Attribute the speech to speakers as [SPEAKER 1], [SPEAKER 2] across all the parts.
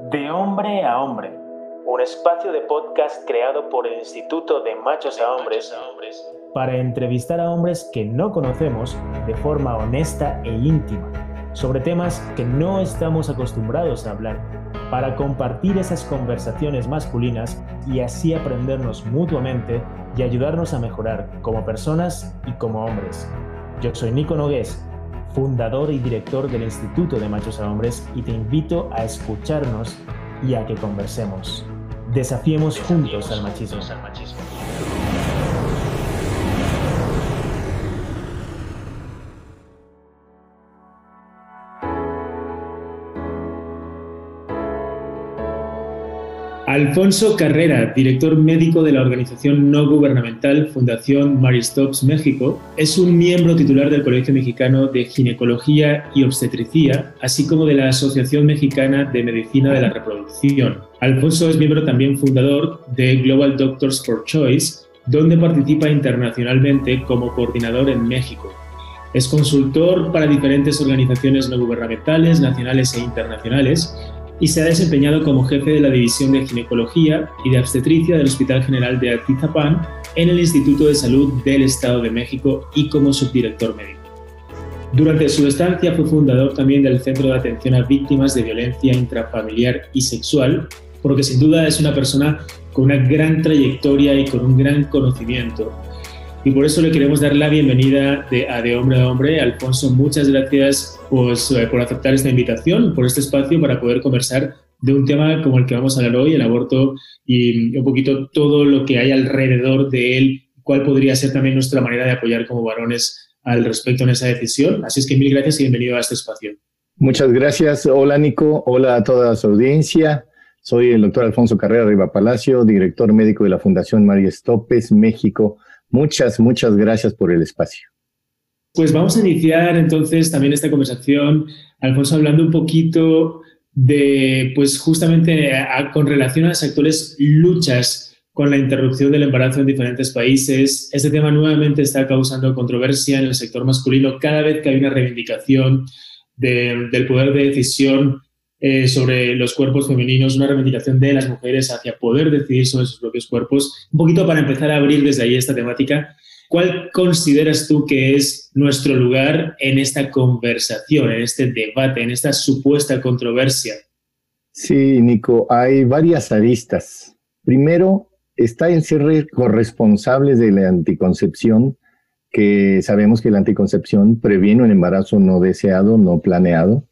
[SPEAKER 1] De Hombre a Hombre, un espacio de podcast creado por el Instituto de Machos a Hombres para entrevistar a hombres que no conocemos de forma honesta e íntima sobre temas que no estamos acostumbrados a hablar, para compartir esas conversaciones masculinas y así aprendernos mutuamente y ayudarnos a mejorar como personas y como hombres. Yo soy Nico Nogués fundador y director del Instituto de Machos a Hombres, y te invito a escucharnos y a que conversemos. Desafiemos, juntos al machismo. Alfonso Carrera, director médico de la organización no gubernamental Fundación Mary Stops México, es un miembro titular del Colegio Mexicano de Ginecología y Obstetricia, así como de la Asociación Mexicana de Medicina de la Reproducción. Alfonso es miembro también fundador de Global Doctors for Choice, donde participa internacionalmente como coordinador en México. Es consultor para diferentes organizaciones no gubernamentales, nacionales e internacionales y se ha desempeñado como jefe de la División de Ginecología y de Obstetricia del Hospital General de Atizapán en el Instituto de Salud del Estado de México y como subdirector médico. Durante su estancia fue fundador también del Centro de Atención a Víctimas de Violencia Intrafamiliar y Sexual, por lo que sin duda es una persona con una gran trayectoria y con un gran conocimiento y por eso le queremos dar la bienvenida de, a De Hombre a Hombre. Alfonso, muchas gracias pues, por aceptar esta invitación, por este espacio para poder conversar de un tema como el que vamos a hablar hoy, el aborto y un poquito todo lo que hay alrededor de él, cuál podría ser también nuestra manera de apoyar como varones al respecto en esa decisión. Así es que mil gracias y bienvenido a este espacio.
[SPEAKER 2] Muchas gracias. Hola Nico, hola a toda su audiencia. Soy el doctor Alfonso Carrera Riva Palacio, director médico de la Fundación María Estopes, México. Muchas, muchas gracias por el espacio.
[SPEAKER 1] Pues vamos a iniciar entonces también esta conversación, Alfonso, hablando un poquito de, pues justamente con relación a las actuales luchas con la interrupción del embarazo en diferentes países. Este tema nuevamente está causando controversia en el sector masculino cada vez que hay una reivindicación del poder de decisión eh, sobre los cuerpos femeninos, una reivindicación de las mujeres hacia poder decidir sobre sus propios cuerpos. Un poquito para empezar a abrir desde ahí esta temática, ¿cuál consideras tú que es nuestro lugar en esta conversación, en este debate, en esta supuesta controversia?
[SPEAKER 2] Sí, Nico, hay varias aristas. Primero, está en ser corresponsables de la anticoncepción, que sabemos que la anticoncepción previene un embarazo no deseado, no planeado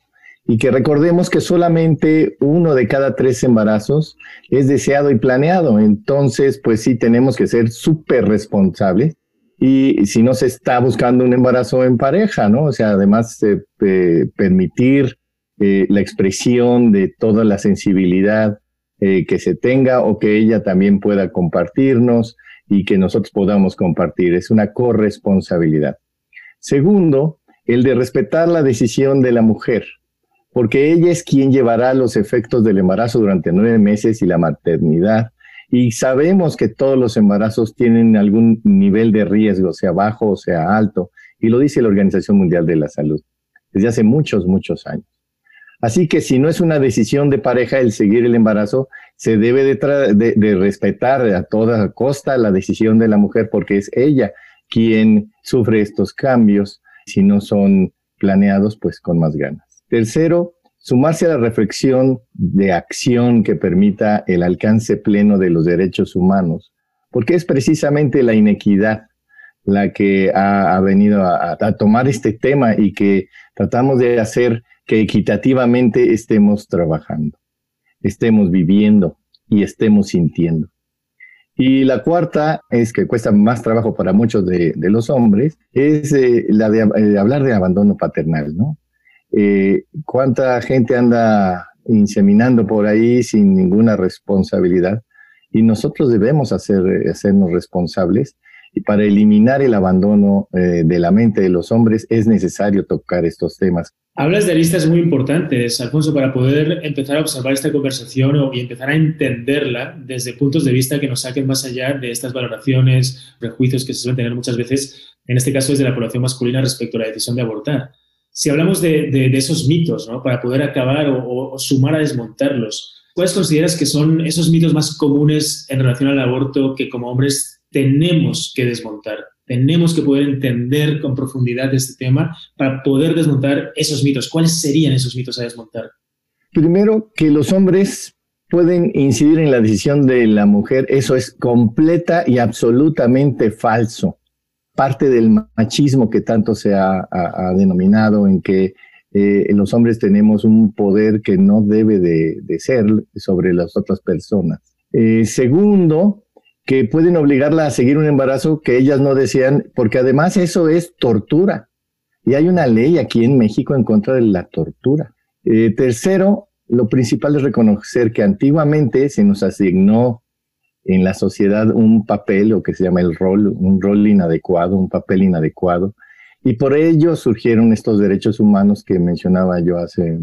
[SPEAKER 2] y que recordemos que solamente uno de cada tres embarazos es deseado y planeado. Entonces, pues sí, tenemos que ser súper responsables. Y si no se está buscando un embarazo en pareja, ¿no? O sea, además de permitir eh, la expresión de toda la sensibilidad eh, que se tenga o que ella también pueda compartirnos y que nosotros podamos compartir. Es una corresponsabilidad. Segundo, el de respetar la decisión de la mujer porque ella es quien llevará los efectos del embarazo durante nueve meses y la maternidad. Y sabemos que todos los embarazos tienen algún nivel de riesgo, sea bajo o sea alto, y lo dice la Organización Mundial de la Salud desde hace muchos, muchos años. Así que si no es una decisión de pareja el seguir el embarazo, se debe de, de, respetar a toda costa la decisión de la mujer porque es ella quien sufre estos cambios. Si no son planeados, pues con más ganas. Tercero, sumarse a la reflexión de acción que permita el alcance pleno de los derechos humanos, porque es precisamente la inequidad la que ha, venido a, tomar este tema y que tratamos de hacer que equitativamente estemos trabajando, estemos viviendo y estemos sintiendo. Y la cuarta es que cuesta más trabajo para muchos de, los hombres, es eh, la de eh, hablar de abandono paternal, ¿no? Eh, cuánta gente anda inseminando por ahí sin ninguna responsabilidad y nosotros debemos hacer, hacernos responsables. Y para eliminar el abandono eh, de la mente de los hombres es necesario tocar estos temas.
[SPEAKER 1] Hablas de listas muy importantes, Alfonso, para poder empezar a observar esta conversación y empezar a entenderla desde puntos de vista que nos saquen más allá de estas valoraciones, prejuicios que se suelen tener muchas veces, en este caso desde la población masculina respecto a la decisión de abortar si hablamos de, esos mitos, ¿no? para poder acabar o, sumar a desmontarlos, ¿cuáles consideras que son esos mitos más comunes en relación al aborto que como hombres tenemos que desmontar? Tenemos que poder entender con profundidad este tema para poder desmontar esos mitos. ¿Cuáles serían esos mitos a desmontar?
[SPEAKER 2] Primero, que los hombres pueden incidir en la decisión de la mujer, eso es completa y absolutamente falso. Parte del machismo que tanto se ha, denominado en que eh, los hombres tenemos un poder que no debe de, ser sobre las otras personas. Eh, segundo, que pueden obligarla a seguir un embarazo que ellas no desean, porque además eso es tortura. Y hay una ley aquí en México en contra de la tortura. Eh, tercero, lo principal es reconocer que antiguamente se nos asignó en la sociedad un papel, o que se llama el rol, un rol inadecuado, un papel inadecuado, y por ello surgieron estos derechos humanos que mencionaba yo hace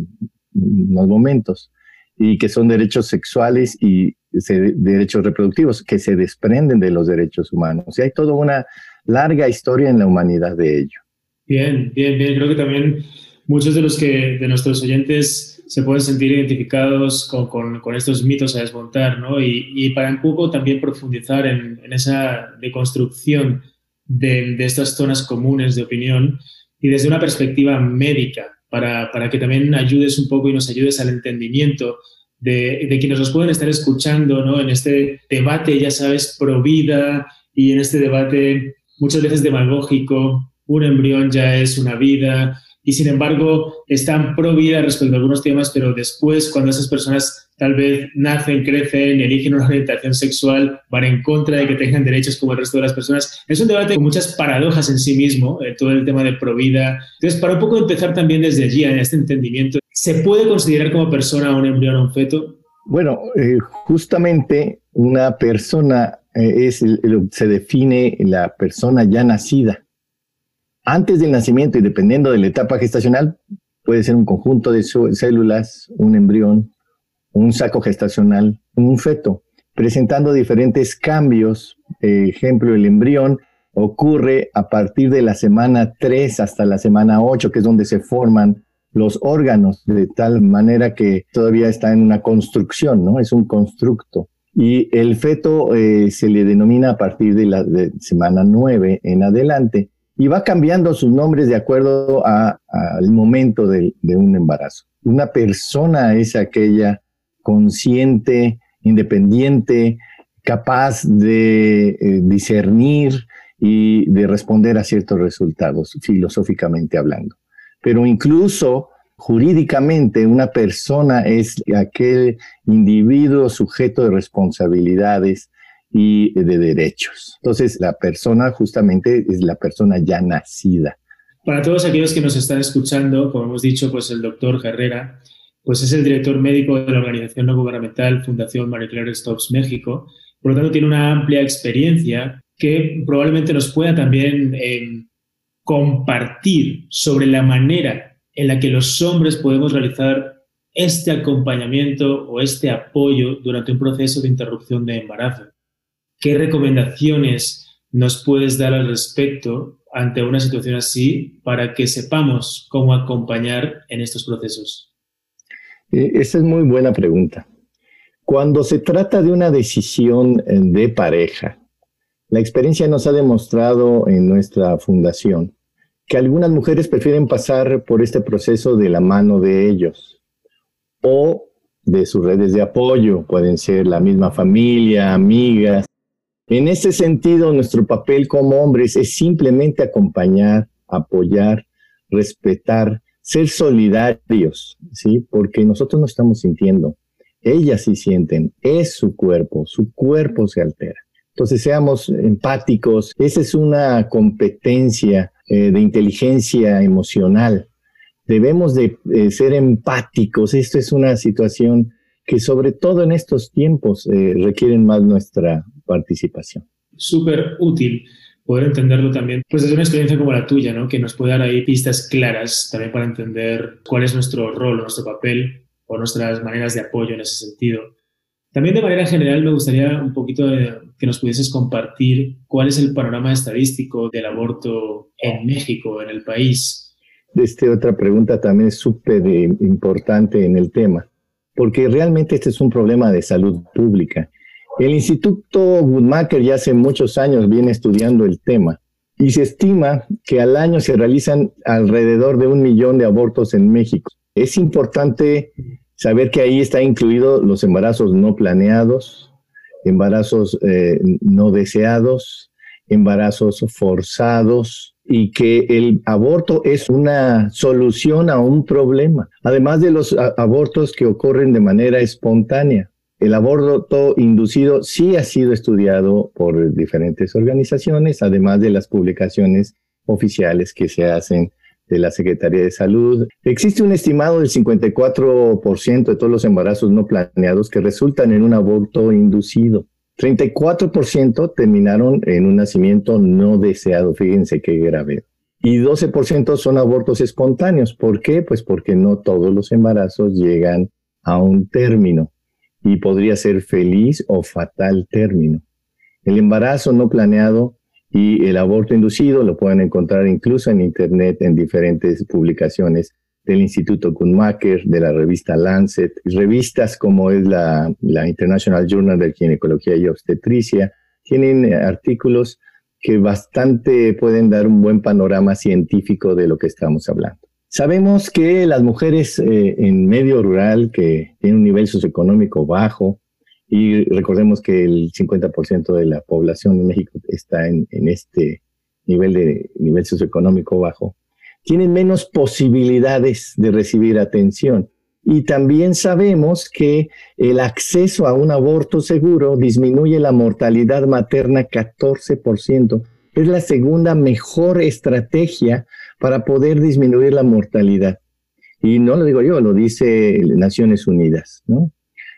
[SPEAKER 2] unos momentos, y que son derechos sexuales y derechos reproductivos, que se desprenden de los derechos humanos. Y hay toda una larga historia en la humanidad de ello.
[SPEAKER 1] Bien, bien, bien. Creo que también muchos de los que de nuestros oyentes se pueden sentir identificados con, con, estos mitos a desmontar, ¿no? Y, y, para un poco también profundizar en, en esa deconstrucción de, de, estas zonas comunes de opinión y desde una perspectiva médica, para, para, que también ayudes un poco y nos ayudes al entendimiento de, de quienes nos pueden estar escuchando, ¿no? En este debate, ya sabes, pro vida y en este debate muchas veces demagógico, un embrión ya es una vida, y sin embargo están pro vida respecto a algunos temas, pero después cuando esas personas tal vez nacen, crecen eligen una orientación sexual, van en contra de que tengan derechos como el resto de las personas. Es un debate con muchas paradojas en sí mismo, eh, todo el tema de pro vida. Entonces, para un poco empezar también desde allí, en este entendimiento, ¿se puede considerar como persona un embrión o un feto?
[SPEAKER 2] Bueno, eh, justamente una persona eh, es, se define la persona ya nacida antes del nacimiento y dependiendo de la etapa gestacional, puede ser un conjunto de células, un embrión, un saco gestacional, un feto, presentando diferentes cambios. ejemplo, el embrión ocurre a partir de la semana 3 hasta la semana 8, que es donde se forman los órganos, de tal manera que todavía está en una construcción, ¿no? Es un constructo. Y el feto eh, se le denomina a partir de la semana 9 en adelante y va cambiando sus nombres de acuerdo al momento de, un embarazo. Una persona es aquella consciente, independiente, capaz de eh, discernir y de responder a ciertos resultados, filosóficamente hablando. Pero incluso jurídicamente una persona es aquel individuo sujeto de responsabilidades, y de derechos. Entonces, la persona justamente es la persona ya nacida.
[SPEAKER 1] Para todos aquellos que nos están escuchando, como hemos dicho, pues el doctor Herrera, pues es el director médico de la organización no gubernamental Fundación Marie Claire Stops México. Por lo tanto, tiene una amplia experiencia que probablemente nos pueda también eh, compartir sobre la manera en la que los hombres podemos realizar este acompañamiento o este apoyo durante un proceso de interrupción de embarazo. ¿Qué recomendaciones nos puedes dar al respecto ante una situación así para que sepamos cómo acompañar en estos procesos?
[SPEAKER 2] Eh, esa es muy buena pregunta. Cuando se trata de una decisión eh, de pareja, la experiencia nos ha demostrado en nuestra fundación que algunas mujeres prefieren pasar por este proceso de la mano de ellos o de sus redes de apoyo, pueden ser la misma familia, amigas, en ese sentido, nuestro papel como hombres es simplemente acompañar, apoyar, respetar, ser solidarios, ¿sí? Porque nosotros no estamos sintiendo, ellas sí sienten, es su cuerpo, su cuerpo se altera. Entonces seamos empáticos, esa es una competencia eh, de inteligencia emocional. Debemos de eh, ser empáticos, esto es una situación que sobre todo en estos tiempos eh, requieren más nuestra participación.
[SPEAKER 1] Súper útil poder entenderlo también, pues desde una experiencia como la tuya, ¿no? que nos puede dar ahí pistas claras también para entender cuál es nuestro rol, nuestro papel o nuestras maneras de apoyo en ese sentido. También de manera general me gustaría un poquito que nos pudieses compartir cuál es el panorama estadístico del aborto en México, en el país.
[SPEAKER 2] Esta otra pregunta también es súper importante en el tema. porque realmente este es un problema de salud pública. El Instituto Guttmacher ya hace muchos años viene estudiando el tema y se estima que al año se realizan alrededor de un millón de abortos en México. Es importante saber que ahí está incluido los embarazos no planeados, embarazos eh, no deseados, embarazos forzados y que el aborto es una solución a un problema, además de los abortos que ocurren de manera espontánea. El aborto inducido sí ha sido estudiado por diferentes organizaciones, además de las publicaciones oficiales que se hacen de la Secretaría de Salud. Existe un estimado del 54% de todos los embarazos no planeados que resultan en un aborto inducido. 34% terminaron en un nacimiento no deseado, fíjense qué grave. Y 12% son abortos espontáneos. ¿Por qué? Pues porque no todos los embarazos llegan a un término y podría ser feliz o fatal término. El embarazo no planeado y el aborto inducido lo pueden encontrar incluso en Internet en diferentes publicaciones del Instituto Guttmacher, de la revista Lancet, revistas como es la, la International Journal de Ginecología y Obstetricia, tienen eh, artículos que bastante pueden dar un buen panorama científico de lo que estamos hablando. Sabemos que las mujeres eh, en medio rural que tienen un nivel socioeconómico bajo, y recordemos que el 50% de la población en México está en, en este nivel de nivel socioeconómico bajo, tienen menos posibilidades de recibir atención. Y también sabemos que el acceso a un aborto seguro disminuye la mortalidad materna 14%. Es la segunda mejor estrategia para poder disminuir la mortalidad. Y no lo digo yo, lo dice Naciones Unidas, ¿no?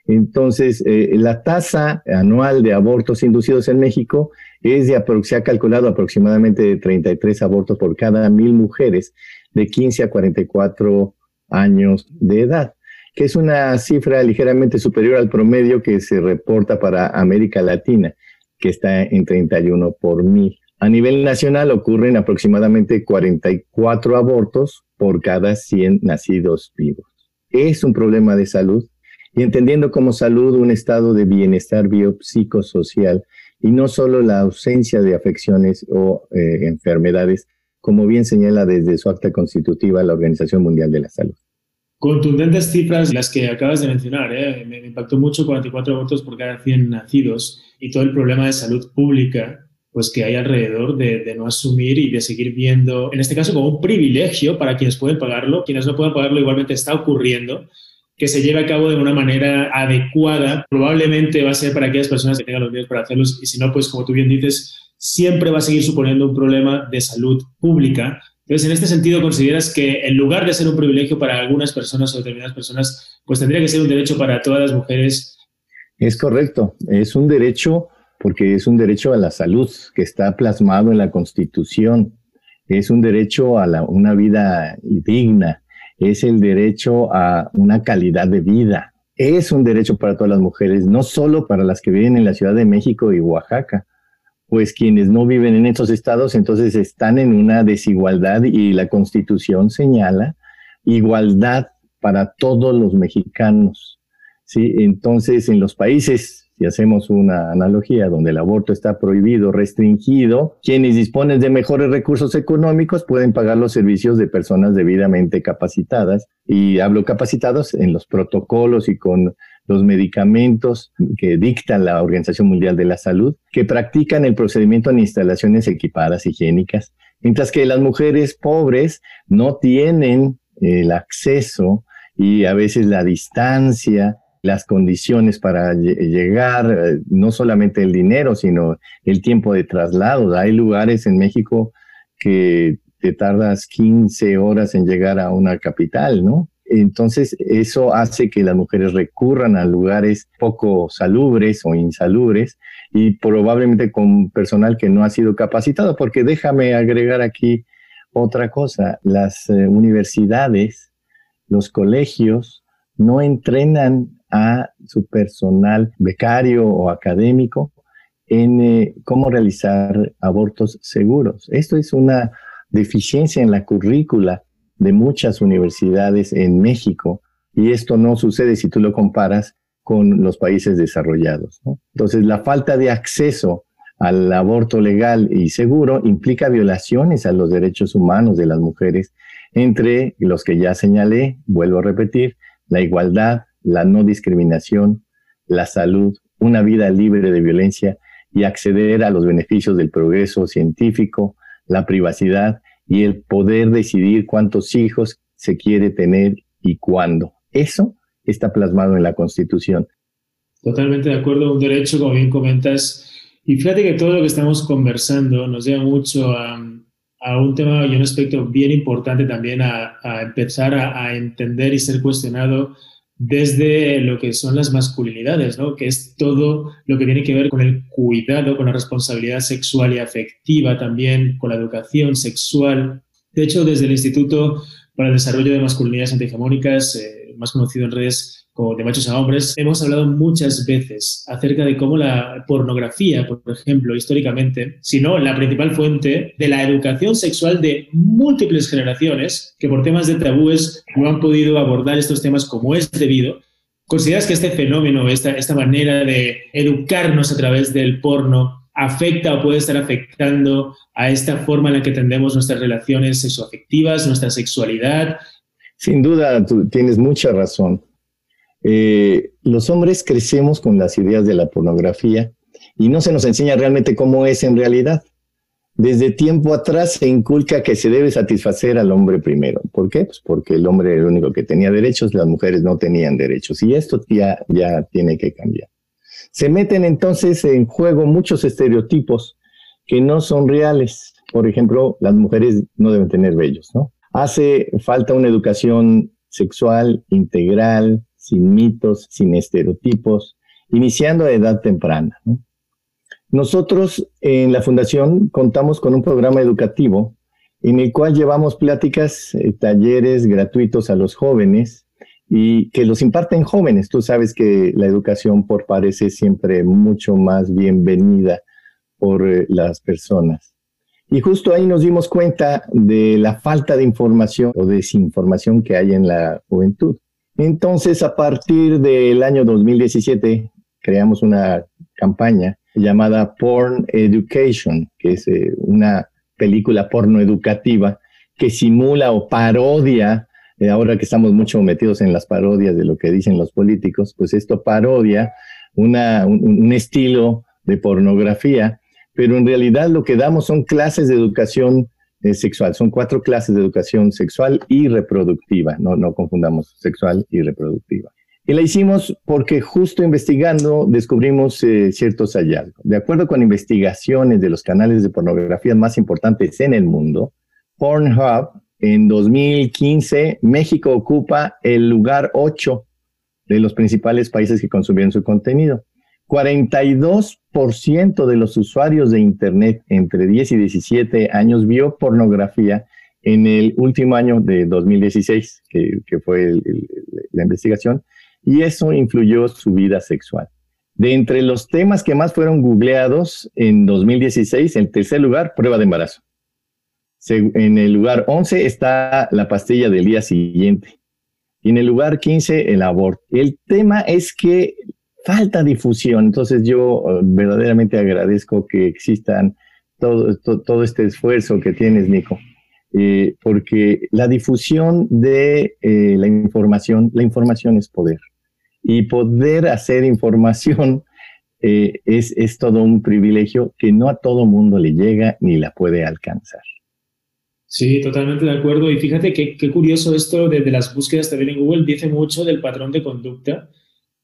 [SPEAKER 2] Entonces, eh, la tasa anual de abortos inducidos en México es de, se ha calculado aproximadamente de 33 abortos por cada mil mujeres de 15 a 44 años de edad, que es una cifra ligeramente superior al promedio que se reporta para América Latina, que está en 31 por mil. A nivel nacional ocurren aproximadamente 44 abortos por cada 100 nacidos vivos. Es un problema de salud y entendiendo como salud un estado de bienestar biopsicosocial y no solo la ausencia de afecciones o eh, enfermedades, como bien señala desde su acta constitutiva la Organización Mundial de la Salud.
[SPEAKER 1] Contundentes cifras las que acabas de mencionar. ¿eh? Me impactó mucho 44 abortos por cada 100 nacidos y todo el problema de salud pública pues que hay alrededor de, no asumir y de seguir viendo, en este caso como un privilegio para quienes pueden pagarlo, quienes no pueden pagarlo igualmente está ocurriendo que se lleve a cabo de una manera adecuada, probablemente va a ser para aquellas personas que tengan los medios para hacerlos y si no, pues como tú bien dices, siempre va a seguir suponiendo un problema de salud pública. Entonces, en este sentido, ¿consideras que en lugar de ser un privilegio para algunas personas o determinadas personas, pues tendría que ser un derecho para todas las mujeres?
[SPEAKER 2] Es correcto, es un derecho porque es un derecho a la salud que está plasmado en la Constitución, es un derecho a una vida digna, es el derecho a una calidad de vida. Es un derecho para todas las mujeres, no solo para las que viven en la Ciudad de México y Oaxaca, pues quienes no viven en estos estados entonces están en una desigualdad y la constitución señala igualdad para todos los mexicanos. ¿sí? Entonces, en los países si hacemos una analogía donde el aborto está prohibido, restringido, quienes disponen de mejores recursos económicos pueden pagar los servicios de personas debidamente capacitadas. Y hablo capacitados en los protocolos y con los medicamentos que dicta la Organización Mundial de la Salud, que practican el procedimiento en instalaciones equipadas higiénicas, mientras que las mujeres pobres no tienen el acceso y a veces la distancia las condiciones para llegar, eh, no solamente el dinero, sino el tiempo de traslado. Hay lugares en México que te tardas 15 horas en llegar a una capital, ¿no? Entonces, eso hace que las mujeres recurran a lugares poco salubres o insalubres y probablemente con personal que no ha sido capacitado, porque déjame agregar aquí otra cosa, las eh, universidades, los colegios no entrenan a su personal becario o académico en eh, cómo realizar abortos seguros. Esto es una deficiencia en la currícula de muchas universidades en México y esto no sucede si tú lo comparas con los países desarrollados. Entonces, la falta de acceso al aborto legal y seguro implica violaciones a los derechos humanos de las mujeres, entre los que ya señalé, vuelvo a repetir, la igualdad, la no discriminación, la salud, una vida libre de violencia y acceder a los beneficios del progreso científico, la privacidad y el poder decidir cuántos hijos se quiere tener y cuándo. Eso está plasmado en la Constitución.
[SPEAKER 1] Totalmente de acuerdo, un derecho, como bien comentas. Y fíjate que todo lo que estamos conversando nos lleva mucho a, un tema y un aspecto bien importante también a, empezar a, entender y ser cuestionado desde lo que son las masculinidades, ¿no? que es todo lo que tiene que ver con el cuidado, con la responsabilidad sexual y afectiva también, con la educación sexual. De hecho, desde el Instituto para el Desarrollo de Masculinidades Antihegemónicas, eh, más conocido en redes como de machos a hombres, hemos hablado muchas veces acerca de cómo la pornografía, por ejemplo, históricamente, si no la principal fuente de la educación sexual de múltiples generaciones que por temas de tabúes no han podido abordar estos temas como es debido. ¿Consideras que este fenómeno, esta, esta manera de educarnos a través del porno, afecta o puede estar afectando a esta forma en la que tendemos nuestras relaciones sexoafectivas, nuestra sexualidad?
[SPEAKER 2] Sin duda, tú tienes mucha razón. Eh, los hombres crecemos con las ideas de la pornografía y no se nos enseña realmente cómo es en realidad. Desde tiempo atrás se inculca que se debe satisfacer al hombre primero. ¿Por qué? Pues porque el hombre era el único que tenía derechos, las mujeres no tenían derechos. Y esto ya, ya tiene que cambiar. Se meten entonces en juego muchos estereotipos que no son reales. Por ejemplo, las mujeres no deben tener vellos, ¿no? Hace falta una educación sexual integral, sin mitos, sin estereotipos, iniciando a edad temprana. Nosotros en la Fundación contamos con un programa educativo en el cual llevamos pláticas, eh, talleres gratuitos a los jóvenes y que los imparten jóvenes. Tú sabes que la educación por parece siempre mucho más bienvenida por eh, las personas. Y justo ahí nos dimos cuenta de la falta de información o desinformación que hay en la juventud. Entonces, a partir del año 2017, creamos una campaña llamada Porn Education, que es eh, una película porno educativa que simula o parodia, eh, ahora que estamos mucho metidos en las parodias de lo que dicen los políticos, pues esto parodia una, un estilo de pornografía, pero en realidad lo que damos son clases de educación sexual. Son cuatro clases de educación sexual y reproductiva, no, no confundamos sexual y reproductiva. Y la hicimos porque justo investigando descubrimos eh, ciertos hallazgos. De acuerdo con investigaciones de los canales de pornografía más importantes en el mundo, Pornhub, en 2015, México ocupa el lugar 8 de los principales países que consumieron su contenido. 42% de los usuarios de Internet entre 10 y 17 años vio pornografía en el último año de 2016, que, fue la investigación, y eso influyó su vida sexual. De entre los temas que más fueron googleados en 2016, en tercer lugar, prueba de embarazo. En el lugar 11 está la pastilla del día siguiente. Y en el lugar 15, el aborto. El tema es que falta difusión. Entonces yo eh, verdaderamente agradezco que existan todo, todo, este esfuerzo que tienes, Nico, eh, porque la difusión de eh, la información, la información es poder. Y poder hacer información es, es todo un privilegio que no a todo mundo le llega ni la puede alcanzar.
[SPEAKER 1] Sí, totalmente de acuerdo. Y fíjate qué, qué curioso esto de, de, las búsquedas también en Google, dice mucho del patrón de conducta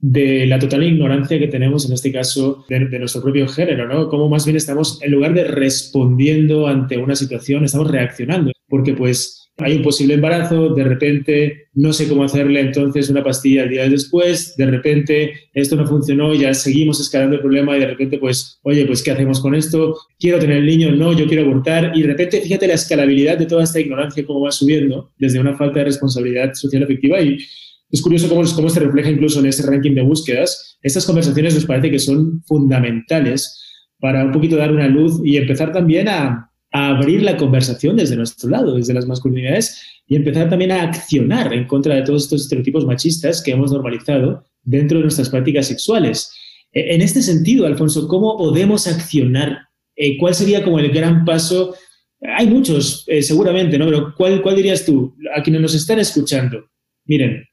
[SPEAKER 1] de la total ignorancia que tenemos en este caso de, nuestro propio género, ¿no? Cómo más bien estamos, en lugar de respondiendo ante una situación, estamos reaccionando, porque pues hay un posible embarazo, de repente no sé cómo hacerle entonces una pastilla el día después, de repente esto no funcionó, ya seguimos escalando el problema y de repente pues, oye, pues ¿qué hacemos con esto? Quiero tener el niño, no, yo quiero abortar y de repente fíjate la escalabilidad de toda esta ignorancia cómo va subiendo desde una falta de responsabilidad social efectiva y es curioso cómo, cómo se refleja incluso en este ranking de búsquedas. Estas conversaciones nos parece que son fundamentales para un poquito dar una luz y empezar también a, a abrir la conversación desde nuestro lado, desde las masculinidades, y empezar también a accionar en contra de todos estos estereotipos machistas que hemos normalizado dentro de nuestras prácticas sexuales. E, en este sentido, Alfonso, ¿cómo podemos accionar? Eh, ¿Cuál sería como el gran paso? Hay muchos, eh, seguramente, ¿no? Pero ¿cuál, ¿cuál dirías tú a quienes nos están escuchando? Miren,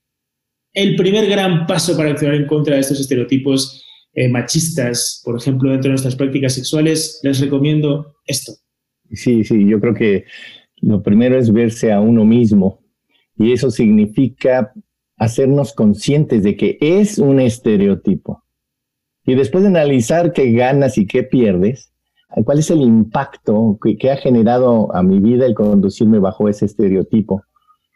[SPEAKER 1] el primer gran paso para accionar en contra de estos estereotipos eh, machistas, por ejemplo, dentro de nuestras prácticas sexuales, les recomiendo esto.
[SPEAKER 2] Sí, sí, yo creo que lo primero es verse a uno mismo y eso significa hacernos conscientes de que es un estereotipo. Y después de analizar qué ganas y qué pierdes, cuál es el impacto que, ha generado a mi vida el conducirme bajo ese estereotipo.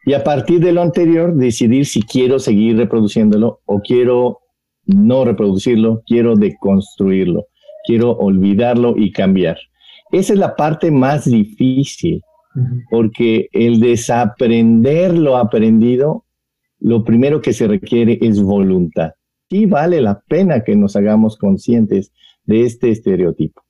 [SPEAKER 2] Y a partir de lo anterior, decidir si quiero seguir reproduciéndolo o quiero no reproducirlo, quiero deconstruirlo, quiero olvidarlo y cambiar. Esa es la parte más difícil, porque el desaprender lo aprendido, lo primero que se requiere es voluntad. Sí vale la pena que nos hagamos conscientes de este estereotipo.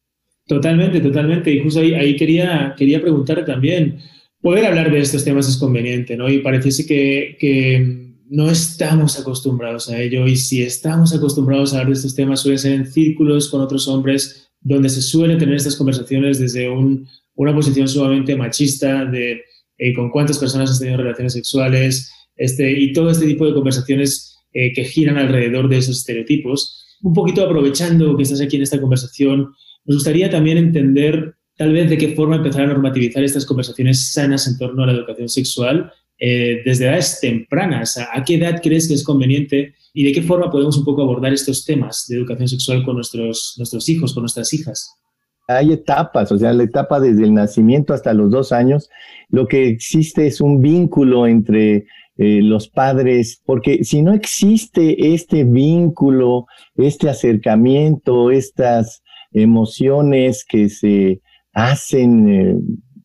[SPEAKER 1] Totalmente, totalmente. Y justo ahí, quería, quería preguntarte también, poder hablar de estos temas es conveniente, ¿no? Y pareciese que, que no estamos acostumbrados a ello y si estamos acostumbrados a hablar de estos temas suele ser en círculos con otros hombres donde se suelen tener estas conversaciones desde una posición sumamente machista de eh, con cuántas personas has tenido relaciones sexuales este, y todo este tipo de conversaciones eh, que giran alrededor de esos estereotipos. Un poquito aprovechando que estás aquí en esta conversación, nos gustaría también entender tal vez de qué forma empezar a normativizar estas conversaciones sanas en torno a la educación sexual eh, desde edades tempranas. ¿A qué edad crees que es conveniente y de qué forma podemos un poco abordar estos temas de educación sexual con nuestros, nuestros hijos, con nuestras hijas?
[SPEAKER 2] Hay etapas, o sea, la etapa desde el nacimiento hasta los dos años, lo que existe es un vínculo entre eh, los padres, porque si no existe este vínculo, este acercamiento, estas emociones que se hacen eh,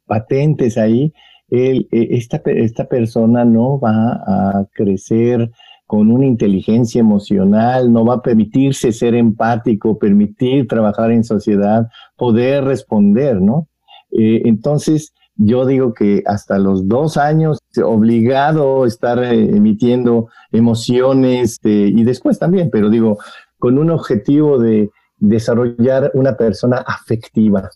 [SPEAKER 2] patentes ahí, e, esta, esta persona no va a crecer con una inteligencia emocional, no va a permitirse ser empático, permitir trabajar en sociedad, poder responder, ¿no? Eh, entonces, yo digo que hasta los dos años, obligado a estar eh, emitiendo emociones eh, y después también, pero digo, con un objetivo de desarrollar una persona afectiva,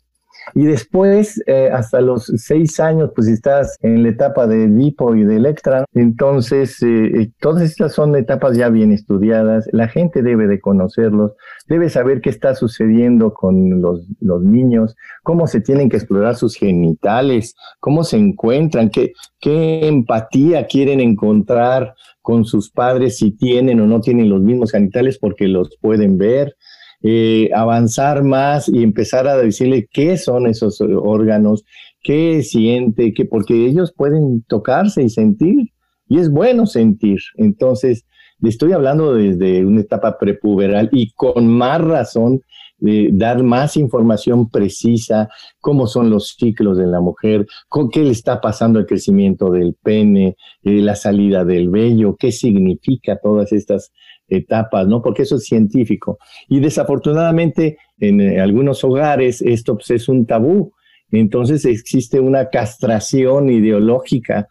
[SPEAKER 2] y después, eh, hasta los seis años, pues estás en la etapa de Edipo y de Electra. Entonces, eh, eh, todas estas son etapas ya bien estudiadas. La gente debe de conocerlos, debe saber qué está sucediendo con los, los niños, cómo se tienen que explorar sus genitales, cómo se encuentran, qué, qué empatía quieren encontrar con sus padres, si tienen o no tienen los mismos genitales porque los pueden ver. Eh, avanzar más y empezar a decirle qué son esos órganos, qué siente, que, porque ellos pueden tocarse y sentir, y es bueno sentir. Entonces, le estoy hablando desde una etapa prepuberal y con más razón dar más información precisa, cómo son los ciclos de la mujer, con qué le está pasando el crecimiento del pene, eh, la salida del vello, qué significa todas estas etapas, ¿no? Porque eso es científico. Y desafortunadamente en eh, algunos hogares esto pues, es un tabú. Entonces existe una castración ideológica.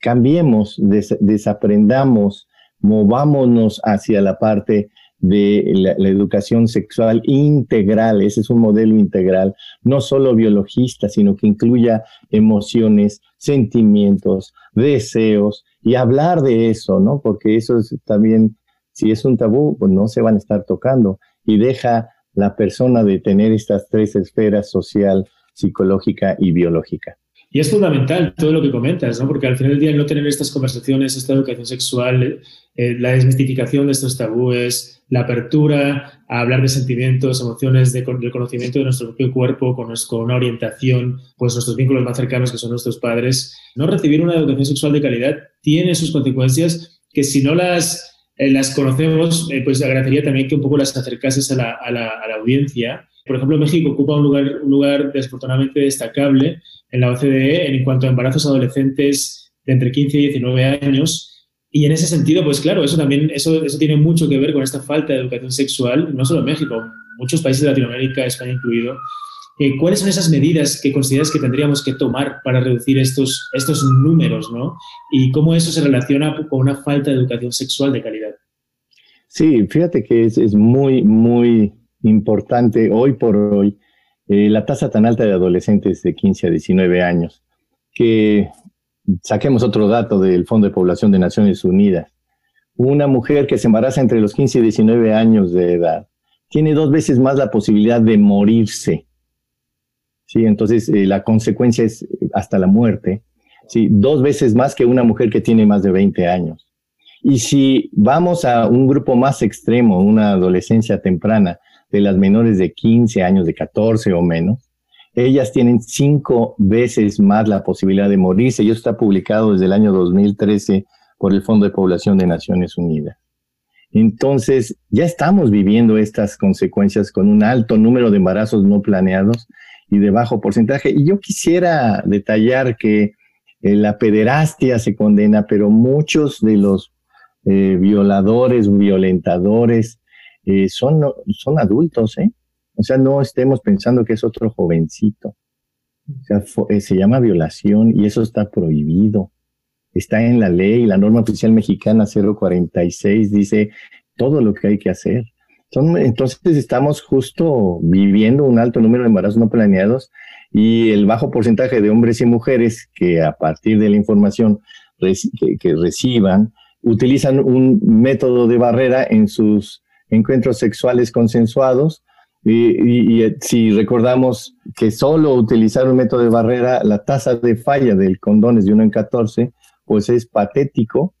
[SPEAKER 2] Cambiemos, desaprendamos, movámonos hacia la parte de la, la, educación sexual integral. Ese es un modelo integral, no solo biologista, sino que incluya emociones, sentimientos, deseos y hablar de eso, ¿no? Porque eso es también si es un tabú, pues no se van a estar tocando y deja la persona de tener estas tres esferas social, psicológica y biológica.
[SPEAKER 1] Y es fundamental todo lo que comentas, ¿no? porque al final del día no tener estas conversaciones, esta educación sexual, eh, la desmistificación de estos tabúes, la apertura a hablar de sentimientos, emociones, de, del conocimiento de nuestro propio cuerpo, con, con, una orientación, pues nuestros vínculos más cercanos que son nuestros padres, no recibir una educación sexual de calidad tiene sus consecuencias que si no las eh, las conocemos, eh, pues agradecería también que un poco las acercases a la, a, la, a la, audiencia. Por ejemplo, México ocupa un lugar, un lugar desafortunadamente destacable en la OCDE en cuanto a embarazos adolescentes de entre 15 y 19 años. Y en ese sentido, pues claro, eso también eso, eso tiene mucho que ver con esta falta de educación sexual, no solo en México, muchos países de Latinoamérica, España incluido, eh, ¿cuáles son esas medidas que consideras que tendríamos que tomar para reducir estos, estos números, ¿no? Y cómo eso se relaciona con una falta de educación sexual de calidad.
[SPEAKER 2] Sí, fíjate que es, es muy, muy importante hoy por hoy eh, la tasa tan alta de adolescentes de 15 a 19 años, que saquemos otro dato del Fondo de Población de Naciones Unidas. Una mujer que se embaraza entre los 15 y 19 años de edad tiene dos veces más la posibilidad de morirse. ¿Sí? Entonces, eh, la consecuencia es hasta la muerte. ¿sí? Dos veces más que una mujer que tiene más de 20 años. Y si vamos a un grupo más extremo, una adolescencia temprana, de las menores de 15 años, de 14 o menos, ellas tienen cinco veces más la posibilidad de morirse. Y eso está publicado desde el año 2013 por el Fondo de Población de Naciones Unidas. Entonces, ya estamos viviendo estas consecuencias con un alto número de embarazos no planeados y de bajo porcentaje. Y yo quisiera detallar que eh, la pederastia se condena, pero muchos de los eh, violadores, violentadores, eh, son, son adultos, ¿eh? O sea, no estemos pensando que es otro jovencito. Eh, se llama violación y eso está prohibido. Está en la ley, la norma oficial mexicana 046 dice todo lo que hay que hacer. Entonces estamos justo viviendo un alto número de embarazos no planeados y el bajo porcentaje de hombres y mujeres que a partir de la información que reciban utilizan un método de barrera en sus encuentros sexuales consensuados. Y, eh, si recordamos que solo utilizar un método de barrera, la tasa de falla del condón es de 1 en 14, pues es patético.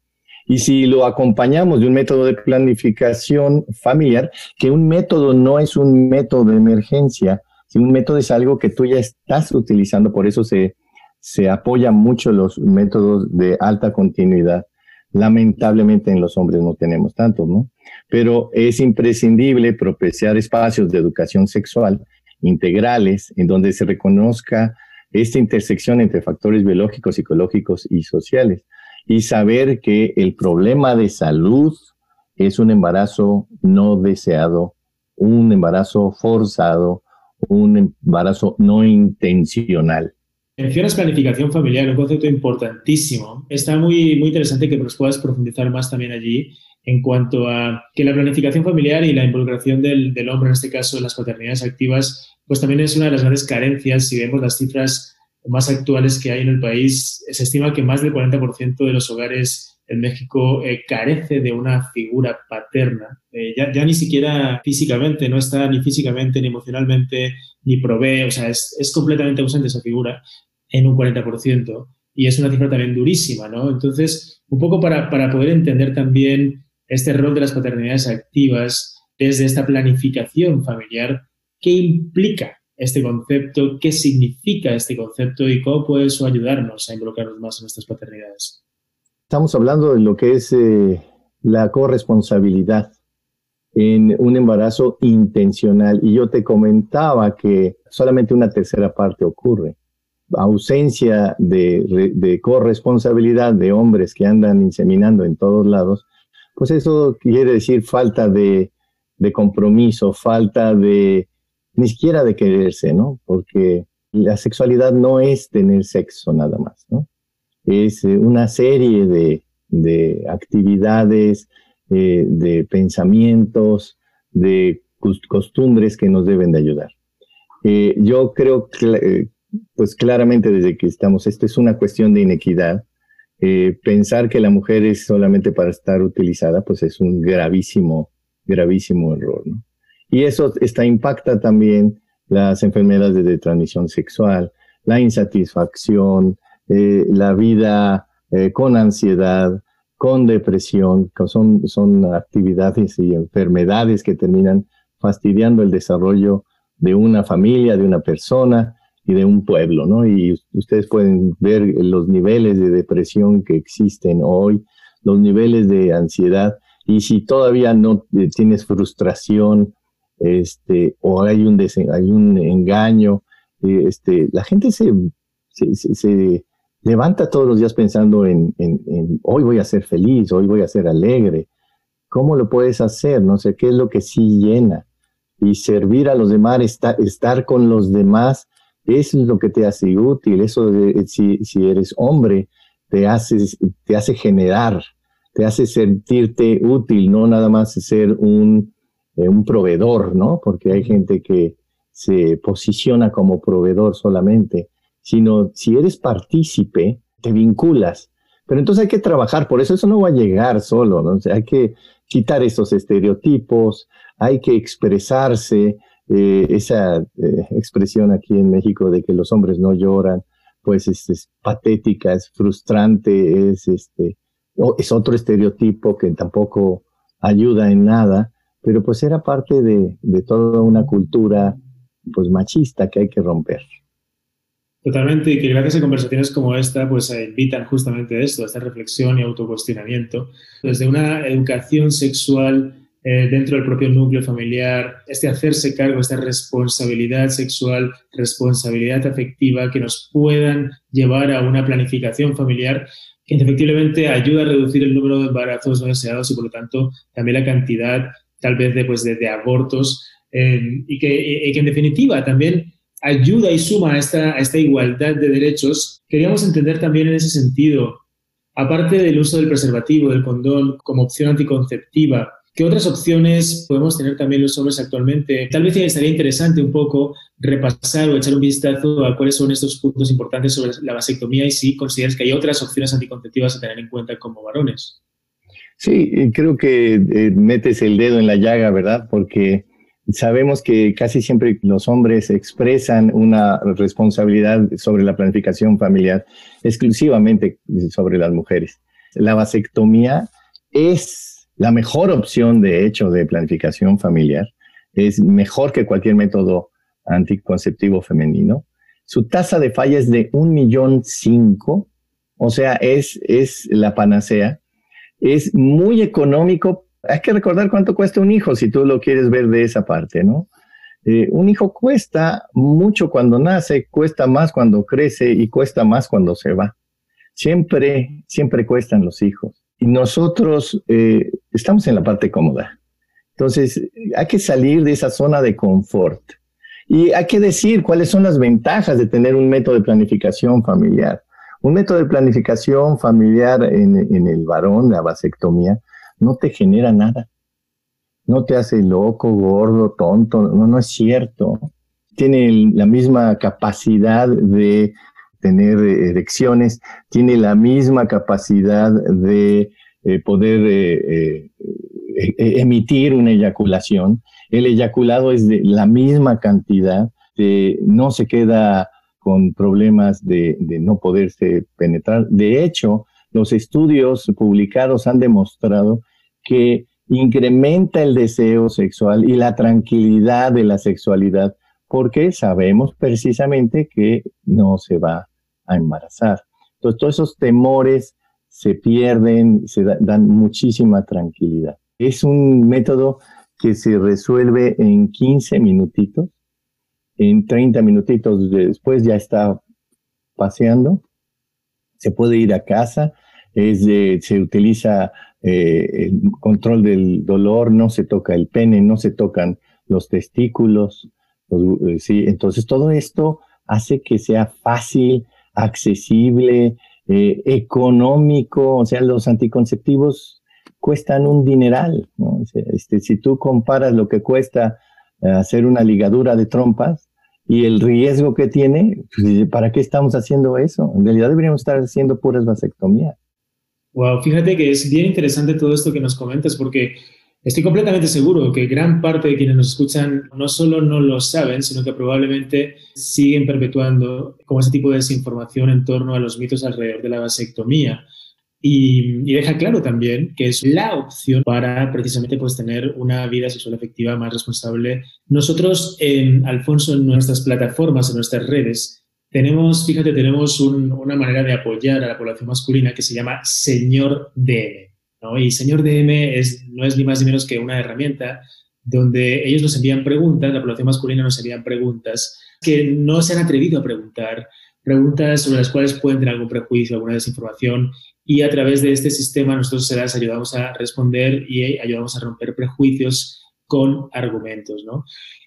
[SPEAKER 2] Y si lo acompañamos de un método de planificación familiar, que un método no es un método de emergencia, sino un método es algo que tú ya estás utilizando, por eso se, se apoya mucho los métodos de alta continuidad. Lamentablemente en los hombres no tenemos tantos, ¿no? Pero es imprescindible propiciar espacios de educación sexual integrales en donde se reconozca esta intersección entre factores biológicos, psicológicos y sociales y saber que el problema de salud es un embarazo no deseado, un embarazo forzado, un embarazo no intencional.
[SPEAKER 1] Mencionas planificación familiar, un concepto importantísimo. Está muy, muy interesante que nos puedas profundizar más también allí en cuanto a que la planificación familiar y la involucración del, del, hombre, en este caso en las paternidades activas, pues también es una de las grandes carencias. Si vemos las cifras más actuales que hay en el país, se estima que más del 40% de los hogares en México eh, carece de una figura paterna. Eh, ya, ya, ni siquiera físicamente, no está ni físicamente, ni emocionalmente, ni provee, o sea, es, es completamente ausente esa figura en un 40%. Y es una cifra también durísima, ¿no? Entonces, un poco para, para poder entender también este rol de las paternidades activas desde esta planificación familiar, ¿qué implica este concepto? ¿Qué significa este concepto? ¿Y cómo puede eso ayudarnos a involucrarnos más en estas paternidades?
[SPEAKER 2] Estamos hablando de lo que es eh, la corresponsabilidad en un embarazo intencional. Y yo te comentaba que solamente una tercera parte ocurre ausencia de, corresponsabilidad de hombres que andan inseminando en todos lados, pues eso quiere decir falta de, compromiso, falta de, ni siquiera de quererse, ¿no? Porque la sexualidad no es tener sexo nada más, ¿no? Es eh, una serie de, actividades, eh, de pensamientos, de costumbres que nos deben de ayudar. Eh, yo creo que pues claramente desde que estamos, esto es una cuestión de inequidad. Pensar que la mujer es solamente para estar utilizada, pues es un gravísimo, gravísimo error. ¿no? Y eso está, impacta también las enfermedades de transmisión sexual, la insatisfacción, eh, la vida eh, con ansiedad, con depresión, son, son actividades y enfermedades que terminan fastidiando el desarrollo de una familia, de una persona, y de un pueblo, ¿no? Y ustedes pueden ver los niveles de depresión que existen hoy, los niveles de ansiedad, y si todavía no eh, tienes frustración, este, o hay un, hay un engaño, este, la gente se, se, levanta todos los días pensando en, hoy voy a ser feliz, hoy voy a ser alegre. ¿Cómo lo puedes hacer? No sé, ¿qué es lo que sí llena? y servir a los demás, estar con los demás, eso es lo que te hace útil. Eso, si, si eres hombre, te hace, te hace generar, te hace sentirte útil, no nada más ser un, eh, un proveedor, ¿no? Porque hay gente que se posiciona como proveedor solamente, sino si eres partícipe, te vinculas. Pero entonces hay que trabajar, por eso eso no va a llegar solo, ¿no? hay que quitar esos estereotipos, hay que expresarse, eh, esa eh, expresión aquí en México de que los hombres no lloran, pues es, patética, es frustrante, es, este, es otro estereotipo que tampoco ayuda en nada, pero pues era parte de, de toda una cultura pues machista que hay que romper.
[SPEAKER 1] Totalmente, y que gracias a conversaciones como esta, pues invitan justamente a esto, a esta reflexión y autocuestionamiento, desde una educación sexual eh, dentro del propio núcleo familiar, este hacerse cargo, esta responsabilidad sexual, responsabilidad afectiva que nos puedan llevar a una planificación familiar que efectivamente ayuda a reducir el número de embarazos no deseados y por lo tanto también la cantidad tal vez de, pues, de, abortos eh, y, que, que en definitiva también ayuda y suma a esta, a esta igualdad de derechos, queríamos entender también en ese sentido, aparte del uso del preservativo, del condón como opción anticonceptiva, ¿qué otras opciones podemos tener también los hombres actualmente? Tal vez sería interesante un poco repasar o echar un vistazo a cuáles son estos puntos importantes sobre la vasectomía y si consideras que hay otras opciones anticonceptivas a tener en cuenta como varones.
[SPEAKER 2] Sí, creo que eh, metes el dedo en la llaga, ¿verdad? Porque Sabemos que casi siempre los hombres expresan una responsabilidad sobre la planificación familiar exclusivamente sobre las mujeres. La vasectomía es la mejor opción, de hecho, de planificación familiar. Es mejor que cualquier método anticonceptivo femenino. Su tasa de falla es de un millón cinco, o sea, es, es la panacea. Es muy económico hay que recordar cuánto cuesta un hijo si tú lo quieres ver de esa parte, ¿no? Eh, un hijo cuesta mucho cuando nace, cuesta más cuando crece y cuesta más cuando se va. Siempre, siempre cuestan los hijos. Y nosotros eh, estamos en la parte cómoda. Entonces, hay que salir de esa zona de confort. Y hay que decir cuáles son las ventajas de tener un método de planificación familiar. Un método de planificación familiar en, el varón, la vasectomía, no te genera nada. No te hace loco, gordo, tonto, no, no es cierto. Tiene la misma capacidad de tener erecciones, tiene la misma capacidad de eh, poder eh, eh, emitir una eyaculación. El eyaculado es de la misma cantidad, no se queda con problemas de, no poderse penetrar. De hecho, los estudios publicados han demostrado que incrementa el deseo sexual y la tranquilidad de la sexualidad, porque sabemos precisamente que no se va a embarazar. Entonces, todos esos temores se pierden, se dan muchísima tranquilidad. Es un método que se resuelve en 15 minutitos, en 30 minutitos después ya está paseando, se puede ir a casa, es se utiliza eh, el control del dolor, no se toca el pene, no se tocan los testículos, eh, sí, entonces todo esto hace que sea fácil, accesible, eh, económico, o sea, los anticonceptivos cuestan un dineral. Este, si tú comparas lo que cuesta hacer una ligadura de trompas y el riesgo que tiene, pues, ¿para qué estamos haciendo eso? En realidad deberíamos estar haciendo puras vasectomías.
[SPEAKER 1] Wow, fíjate que es bien interesante todo esto que nos comentas porque estoy completamente seguro que gran parte de quienes nos escuchan no solo no lo saben, sino que probablemente siguen perpetuando como ese tipo de desinformación en torno a los mitos alrededor de la vasectomía. Y, deja claro también que es la opción para precisamente pues, tener una vida sexual efectiva más responsable. Nosotros, en Alfonso, en nuestras plataformas, en nuestras redes, tenemos, fíjate, tenemos una manera de apoyar a la población masculina que se llama Señor DM. ¿no? Y Señor DM es, no es ni más ni menos que una herramienta donde ellos nos envían preguntas, la población masculina nos envían preguntas que no se han atrevido a preguntar, preguntas sobre las cuales pueden tener algún prejuicio, alguna desinformación, y a través de este sistema nosotros se las ayudamos a responder y ayudamos a romper prejuicios con argumentos, ¿no?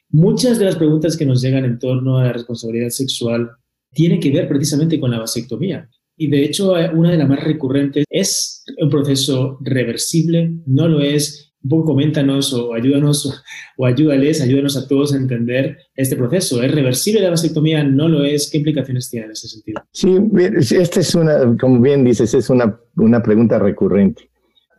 [SPEAKER 1] Muchas de las preguntas que nos llegan en torno a la responsabilidad sexual tienen que ver precisamente con la vasectomía. Y de hecho, eh, una de las más recurrentes es un proceso reversible, no lo es. Un poco coméntanos o ayúdanos o ayúdales, ayúdanos a todos a entender este proceso. ¿Es reversible la vasectomía? ¿No lo es? ¿Qué implicaciones tiene en ese sentido?
[SPEAKER 2] Sí, esta es una, como bien dices, es una, una pregunta recurrente.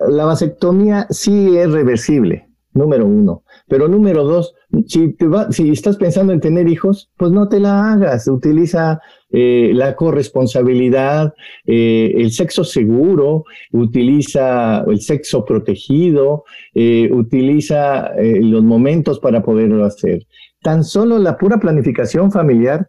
[SPEAKER 2] La vasectomía sí es reversible, número uno. Pero número dos, si, te va, si estás pensando en tener hijos, pues no te la hagas. Utiliza eh, la corresponsabilidad, eh, el sexo seguro, utiliza el sexo protegido, eh, utiliza los momentos para poderlo hacer. Tan solo la pura planificación familiar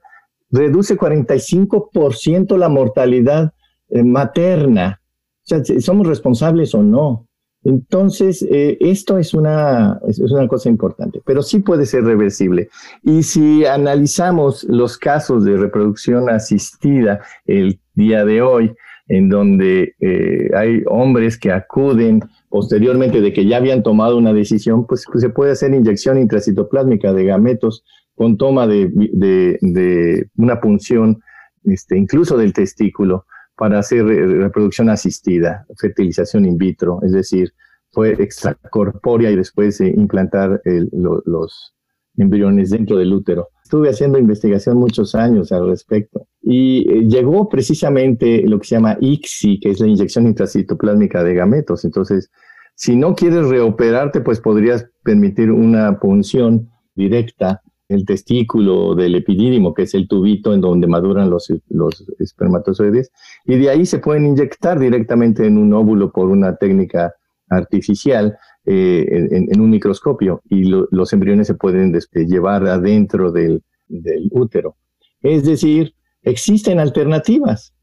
[SPEAKER 2] reduce 45% la mortalidad materna. O sea, somos responsables o no. Entonces, eh, esto es una, es una cosa importante, pero sí puede ser reversible. Y si analizamos los casos de reproducción asistida el día de hoy, en donde eh, hay hombres que acuden posteriormente de que ya habían tomado una decisión, pues, pues se puede hacer inyección intracitoplásmica de gametos con toma de, de, de una punción, este, incluso del testículo para hacer reproducción asistida, fertilización in vitro, es decir, fue extracorpórea y después eh, implantar los embriones dentro del útero. Estuve haciendo investigación muchos años al respecto y eh, llegó precisamente lo que se llama ICSI, que es la inyección intracitoplásmica de gametos. Entonces, si no quieres reoperarte, pues podrías permitir una punción directa el testículo del epidídimo, que es el tubito en donde maduran los, los espermatozoides, y de ahí se pueden inyectar directamente en un óvulo por una técnica artificial eh, en, un microscopio y los embriones se pueden este, llevar adentro del, del, útero. Es decir, existen alternativas,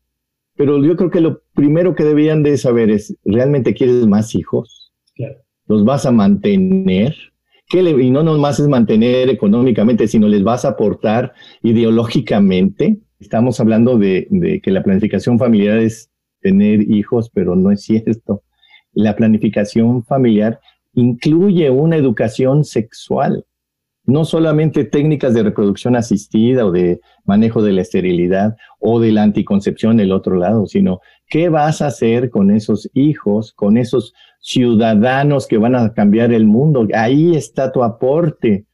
[SPEAKER 2] pero yo creo que lo primero que deberían de saber es, ¿realmente quieres más hijos? ¿Los vas a mantener? Y no nomás es mantener económicamente, sino les vas a aportar ideológicamente. Estamos hablando de, de que la planificación familiar es tener hijos, pero no es cierto. La planificación familiar incluye una educación sexual no solamente técnicas de reproducción asistida o de manejo de la esterilidad o de la anticoncepción del otro lado, sino qué vas a hacer con esos hijos, con esos ciudadanos que van a cambiar el mundo. Ahí está tu aporte.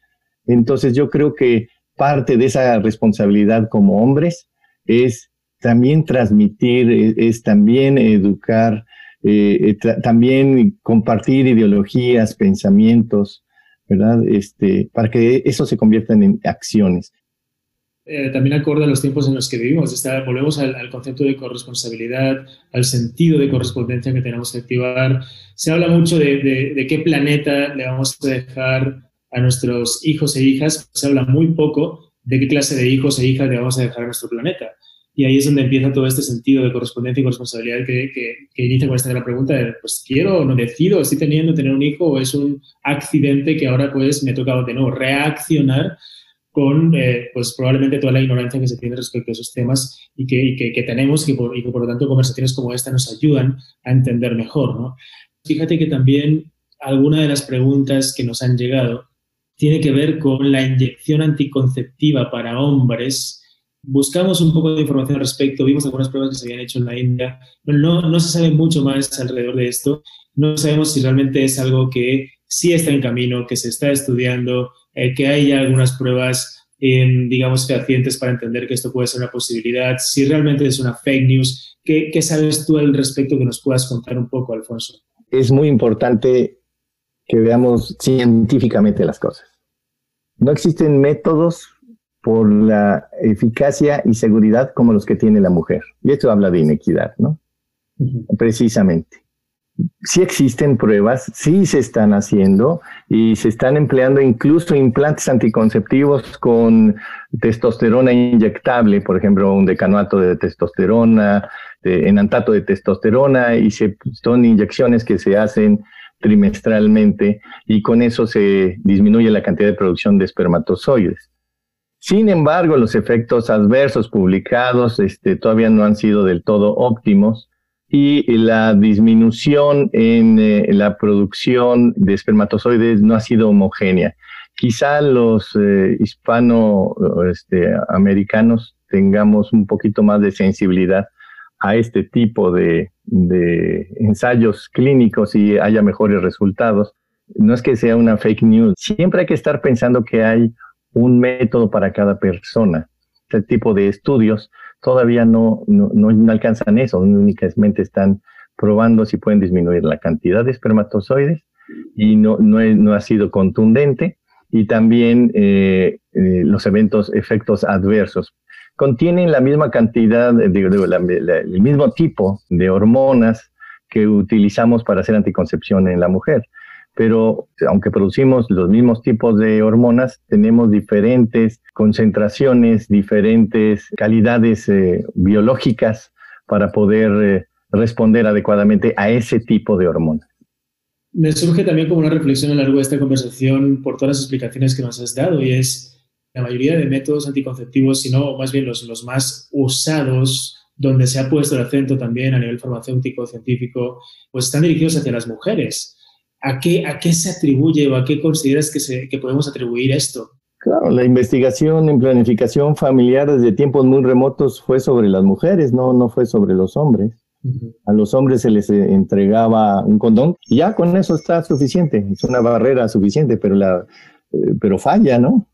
[SPEAKER 2] Entonces yo creo que parte de esa responsabilidad como hombres es también transmitir, es, también educar, eh, eh, también compartir ideologías, pensamientos, ¿verdad? Este, para que eso se convierta en acciones.
[SPEAKER 1] Eh, también acorde a los tiempos en los que vivimos. Está, volvemos al, concepto de corresponsabilidad, al sentido de correspondencia que tenemos que activar. Se habla mucho de, qué planeta le vamos a dejar a nuestros hijos e hijas. Se habla muy poco de qué clase de hijos e hijas le vamos a dejar a nuestro planeta. Y ahí es donde empieza todo este sentido de correspondencia y corresponsabilidad que, que, inicia con esta gran pregunta de, pues, ¿quiero o no decido? ¿Estoy teniendo tener un hijo o es un accidente que ahora pues me toca de nuevo reaccionar con eh, pues probablemente toda la ignorancia que se tiene respecto a esos temas y que, que, tenemos y, por, y que por lo tanto conversaciones como esta nos ayudan a entender mejor. ¿no? Fíjate que también alguna de las preguntas que nos han llegado tiene que ver con la inyección anticonceptiva para hombres buscamos un poco de información al respecto, vimos algunas pruebas que se habían hecho en la India, pero no, no se sabe mucho más alrededor de esto. No sabemos si realmente es algo que sí está en camino, que se está estudiando, eh, que hay algunas pruebas, digamos, fehacientes para entender que esto puede ser una posibilidad, si realmente es una fake news. ¿Qué, ¿Qué sabes tú al respecto que nos puedas contar un poco, Alfonso?
[SPEAKER 2] Es muy importante que veamos científicamente las cosas. No existen métodos por la eficacia y seguridad como los que tiene la mujer. Y esto habla de inequidad, ¿no? Precisamente. Sí existen pruebas, sí se están haciendo y se están empleando incluso implantes anticonceptivos con testosterona inyectable, por ejemplo, un decanoato de testosterona, enantato de testosterona y se, son inyecciones que se hacen trimestralmente y con eso se disminuye la cantidad de producción de espermatozoides. Sin embargo, los efectos adversos publicados este, todavía no han sido del todo óptimos y la disminución en eh, la producción de espermatozoides no ha sido homogénea. Quizá los eh, hispanoamericanos este, tengamos un poquito más de sensibilidad a este tipo de, de ensayos clínicos y haya mejores resultados. No es que sea una fake news, siempre hay que estar pensando que hay un método para cada persona. Este tipo de estudios todavía no, no, no, alcanzan eso, únicamente están probando si pueden disminuir la cantidad de espermatozoides y no, no, ha sido contundente y también eh, eh, los eventos, efectos adversos. Contienen la misma cantidad, digo, el mismo tipo de hormonas que utilizamos para hacer anticoncepción en la mujer pero aunque producimos los mismos tipos de hormonas, tenemos diferentes concentraciones, diferentes calidades eh, biológicas para poder eh, responder adecuadamente a ese tipo de hormonas.
[SPEAKER 1] Me surge también como una reflexión a lo largo de esta conversación por todas las explicaciones que nos has dado y es la mayoría de métodos anticonceptivos, sino más bien los, los más usados, donde se ha puesto el acento también a nivel farmacéutico, científico, pues están dirigidos hacia las mujeres. ¿A qué, ¿A qué se atribuye o a qué consideras que, se, que podemos atribuir esto?
[SPEAKER 2] Claro, la investigación en planificación familiar desde tiempos muy remotos fue sobre las mujeres, no, no fue sobre los hombres. A los hombres se les eh, entregaba un condón y ya con eso está suficiente, es una barrera suficiente, pero, la, eh, pero falla, ¿no?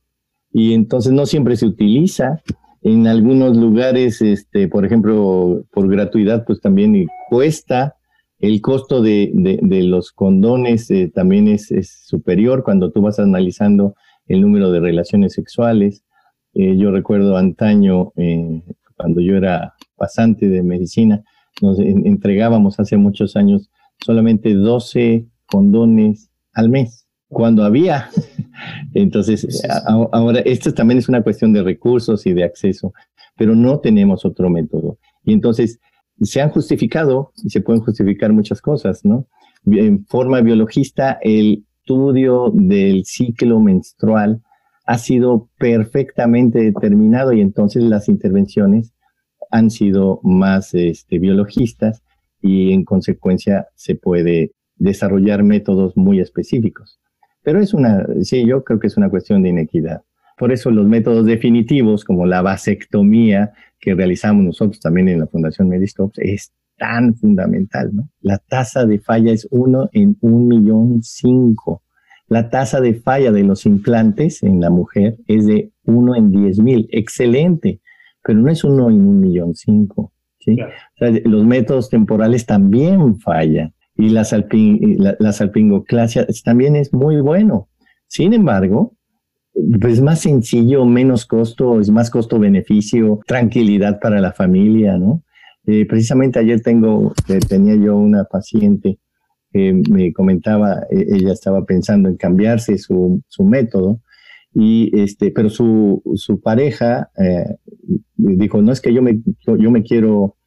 [SPEAKER 2] Y entonces no siempre se utiliza. En algunos lugares, este, por ejemplo, por gratuidad, pues también cuesta el costo de, los condones eh, también es, superior cuando tú vas analizando el número de relaciones sexuales. Eh, yo recuerdo antaño, eh, cuando yo era pasante de medicina, nos entregábamos hace muchos años solamente 12 condones al mes, cuando había. Entonces, ahora, esto también es una cuestión de recursos y de acceso, pero no tenemos otro método. Y entonces, se han justificado y se pueden justificar muchas cosas, ¿no? En forma biologista, el estudio del ciclo menstrual ha sido perfectamente determinado y entonces las intervenciones han sido más este, biologistas y en consecuencia se puede desarrollar métodos muy específicos. Pero es una, sí, yo creo que es una cuestión de inequidad. Por eso los métodos definitivos como la vasectomía que realizamos nosotros también en la Fundación Medistops es tan fundamental, ¿no? La tasa de falla es uno en un millón cinco. La tasa de falla de los implantes en la mujer es de uno en diez mil. Excelente, pero no es uno en un millón cinco. ¿sí? los métodos temporales también fallan y la, la, la salpingoclasia también es muy bueno. Sin embargo, pues más sencillo, menos costo, es más costo-beneficio, tranquilidad para la familia, ¿no? Eh, precisamente ayer tengo, eh, tenía yo una paciente que me comentaba, e, ella estaba pensando en cambiarse su, su método, y este, pero su, su pareja eh, dijo, no es que yo me, yo me quiero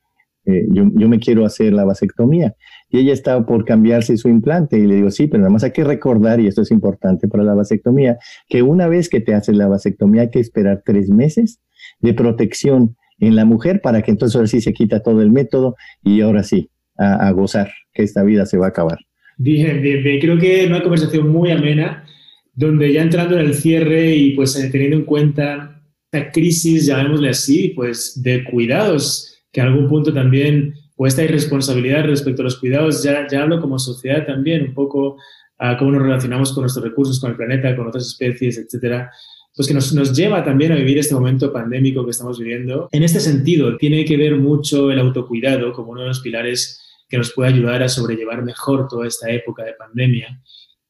[SPEAKER 2] eh, yo, yo, me quiero hacer la vasectomía. Y ella estaba por cambiarse su implante y le digo, sí, pero nada más hay que recordar, y esto es importante para la vasectomía, que una vez que te haces la vasectomía hay que esperar tres meses de protección en la mujer para que entonces ahora sí se quita todo el método y ahora sí, a, gozar, que esta vida se va a acabar.
[SPEAKER 1] Bien, bien, bien. Creo que una conversación muy amena, donde ya entrando en el cierre y pues eh, teniendo en cuenta esta crisis, llamémosle así, pues de cuidados que a algún punto también, o esta irresponsabilidad respecto a los cuidados, ya, ya hablo como sociedad también, un poco a cómo nos relacionamos con nuestros recursos, con el planeta, con otras especies, etcétera, pues que nos, nos lleva también a vivir este momento pandémico que estamos viviendo. En este sentido, tiene que ver mucho el autocuidado como uno de los pilares que nos puede ayudar a sobrellevar mejor toda esta época de pandemia.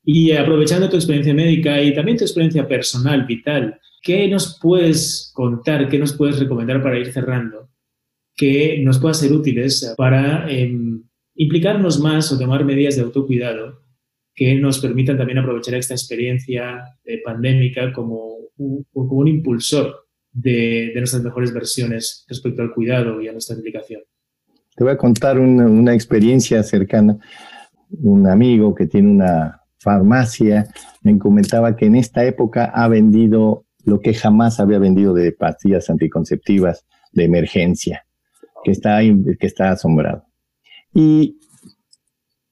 [SPEAKER 1] Y aprovechando tu experiencia médica y también tu experiencia personal, vital, ¿qué nos puedes contar, qué nos puedes recomendar para ir cerrando que nos puedan ser útiles para em, implicarnos más o tomar medidas de autocuidado que nos permitan también aprovechar esta experiencia eh, pandémica como un, impulsor de, nuestras mejores versiones respecto al cuidado y a nuestra implicación.
[SPEAKER 2] Te voy a contar una experiencia cercana. Un amigo que tiene una farmacia me comentaba que en esta época ha vendido lo que jamás había vendido de pastillas anticonceptivas de emergencia que está, que está asombrado. Y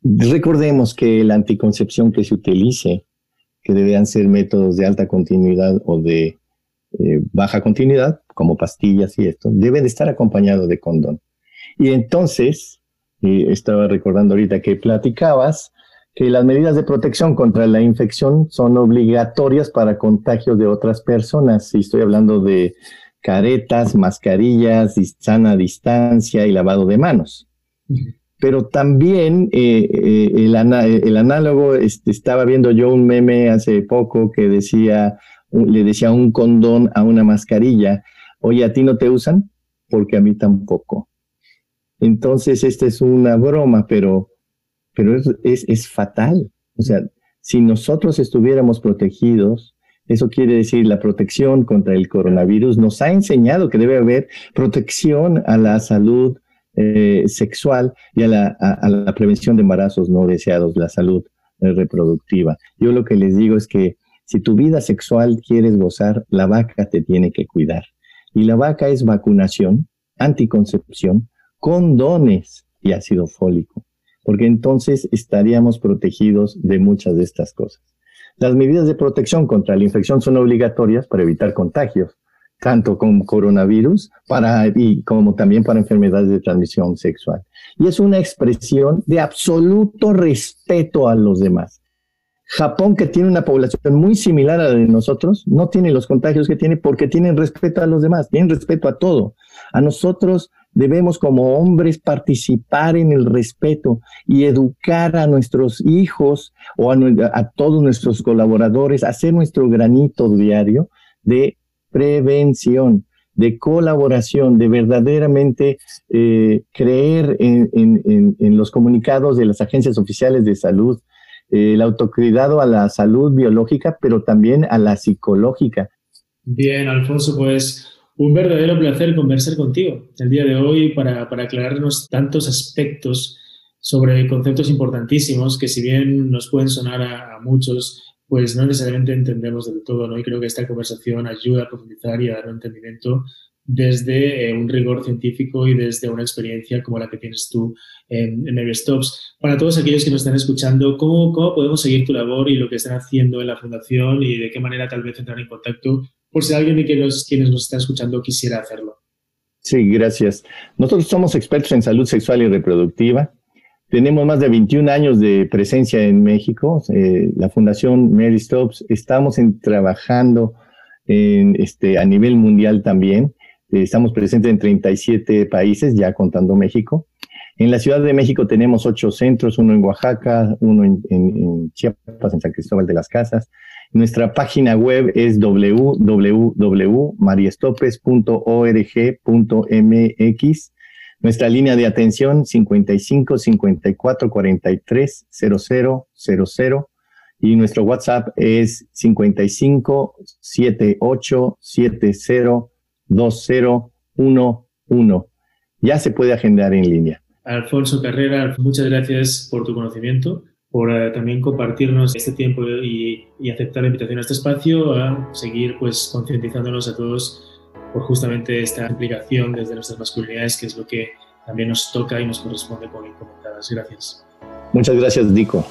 [SPEAKER 2] recordemos que la anticoncepción que se utilice, que deberían ser métodos de alta continuidad o de eh, baja continuidad, como pastillas y esto, debe de estar acompañado de condón. Y entonces, estaba recordando ahorita que platicabas que las medidas de protección contra la infección son obligatorias para contagios de otras personas. Y estoy hablando de caretas, mascarillas, sana distancia y lavado de manos. Pero también eh, eh, el, análogo, este, estaba viendo yo un meme hace poco que decía, le decía un condón a una mascarilla, oye, ¿a ti no te usan? Porque a mí tampoco. Entonces, esta es una broma, pero, pero es, es fatal. O sea, si nosotros estuviéramos protegidos, eso quiere decir la protección contra el coronavirus nos ha enseñado que debe haber protección a la salud eh, sexual y a la, prevención de embarazos no deseados, la salud eh, reproductiva. Yo lo que les digo es que si tu vida sexual quieres gozar, la vaca te tiene que cuidar. Y la vaca es vacunación, anticoncepción, condones y ácido fólico, porque entonces estaríamos protegidos de muchas de estas cosas. Las medidas de protección contra la infección son obligatorias para evitar contagios, tanto con coronavirus para, y como también para enfermedades de transmisión sexual. Y es una expresión de absoluto respeto a los demás. Japón, que tiene una población muy similar a la de nosotros, no tiene los contagios que tiene porque tienen respeto a los demás, tienen respeto a todo. A nosotros Debemos como hombres participar en el respeto y educar a nuestros hijos o a, todos nuestros colaboradores, hacer nuestro granito diario de prevención, de colaboración, de verdaderamente eh, creer en, los comunicados de las agencias oficiales de salud, el autocuidado a la salud biológica, pero también a la psicológica.
[SPEAKER 1] Bien, Alfonso, pues un verdadero placer conversar contigo el día de hoy para, aclararnos tantos aspectos sobre conceptos importantísimos que si bien nos pueden sonar a, muchos, pues no necesariamente entendemos del todo, ¿no? Y creo que esta conversación ayuda a profundizar y a dar un entendimiento desde eh, un rigor científico y desde una experiencia como la que tienes tú en, en Stops. Para todos aquellos que nos están escuchando, ¿cómo, ¿cómo podemos seguir tu labor y lo que están haciendo en la Fundación y de qué manera tal vez entrar en contacto por si alguien de quienes nos está escuchando quisiera hacerlo.
[SPEAKER 2] Sí, gracias. Nosotros somos expertos en salud sexual y reproductiva. Tenemos más de 21 años de presencia en México. Eh, la Fundación Mary Stops estamos trabajando este, a nivel mundial también. Eh, estamos presentes en 37 países, ya contando México. En la Ciudad de México tenemos ocho centros, uno en Oaxaca, uno en, en Chiapas, en San Cristóbal de las Casas, nuestra página web es www.mariestopes.org.mx. Nuestra línea de atención 55 54 43 00 00 y nuestro WhatsApp es 55 78 70 2011. Ya se puede agendar en línea.
[SPEAKER 1] Alfonso Carrera, muchas gracias por tu conocimiento por eh, también compartirnos este tiempo y, aceptar la invitación a este espacio, a seguir pues concientizándonos a todos por justamente esta implicación desde nuestras masculinidades, que es lo que también nos toca y nos corresponde como incomentadas. Gracias.
[SPEAKER 2] Muchas gracias, Dico.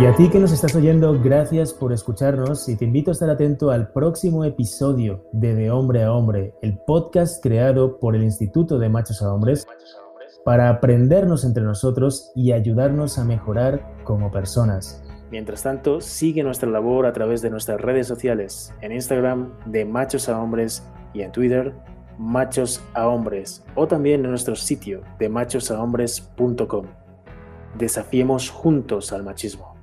[SPEAKER 1] Y a ti que nos estás oyendo, gracias por escucharnos y te invito a estar atento al próximo episodio de De Hombre a Hombre, el podcast creado por el Instituto de Machos a Hombres para aprendernos entre nosotros y ayudarnos a mejorar como personas. Mientras tanto, sigue nuestra labor a través de nuestras redes sociales, en Instagram de Machos a Hombres y en Twitter Machos a Hombres o también en nuestro sitio de machosahombres.com. Desafiemos juntos al machismo.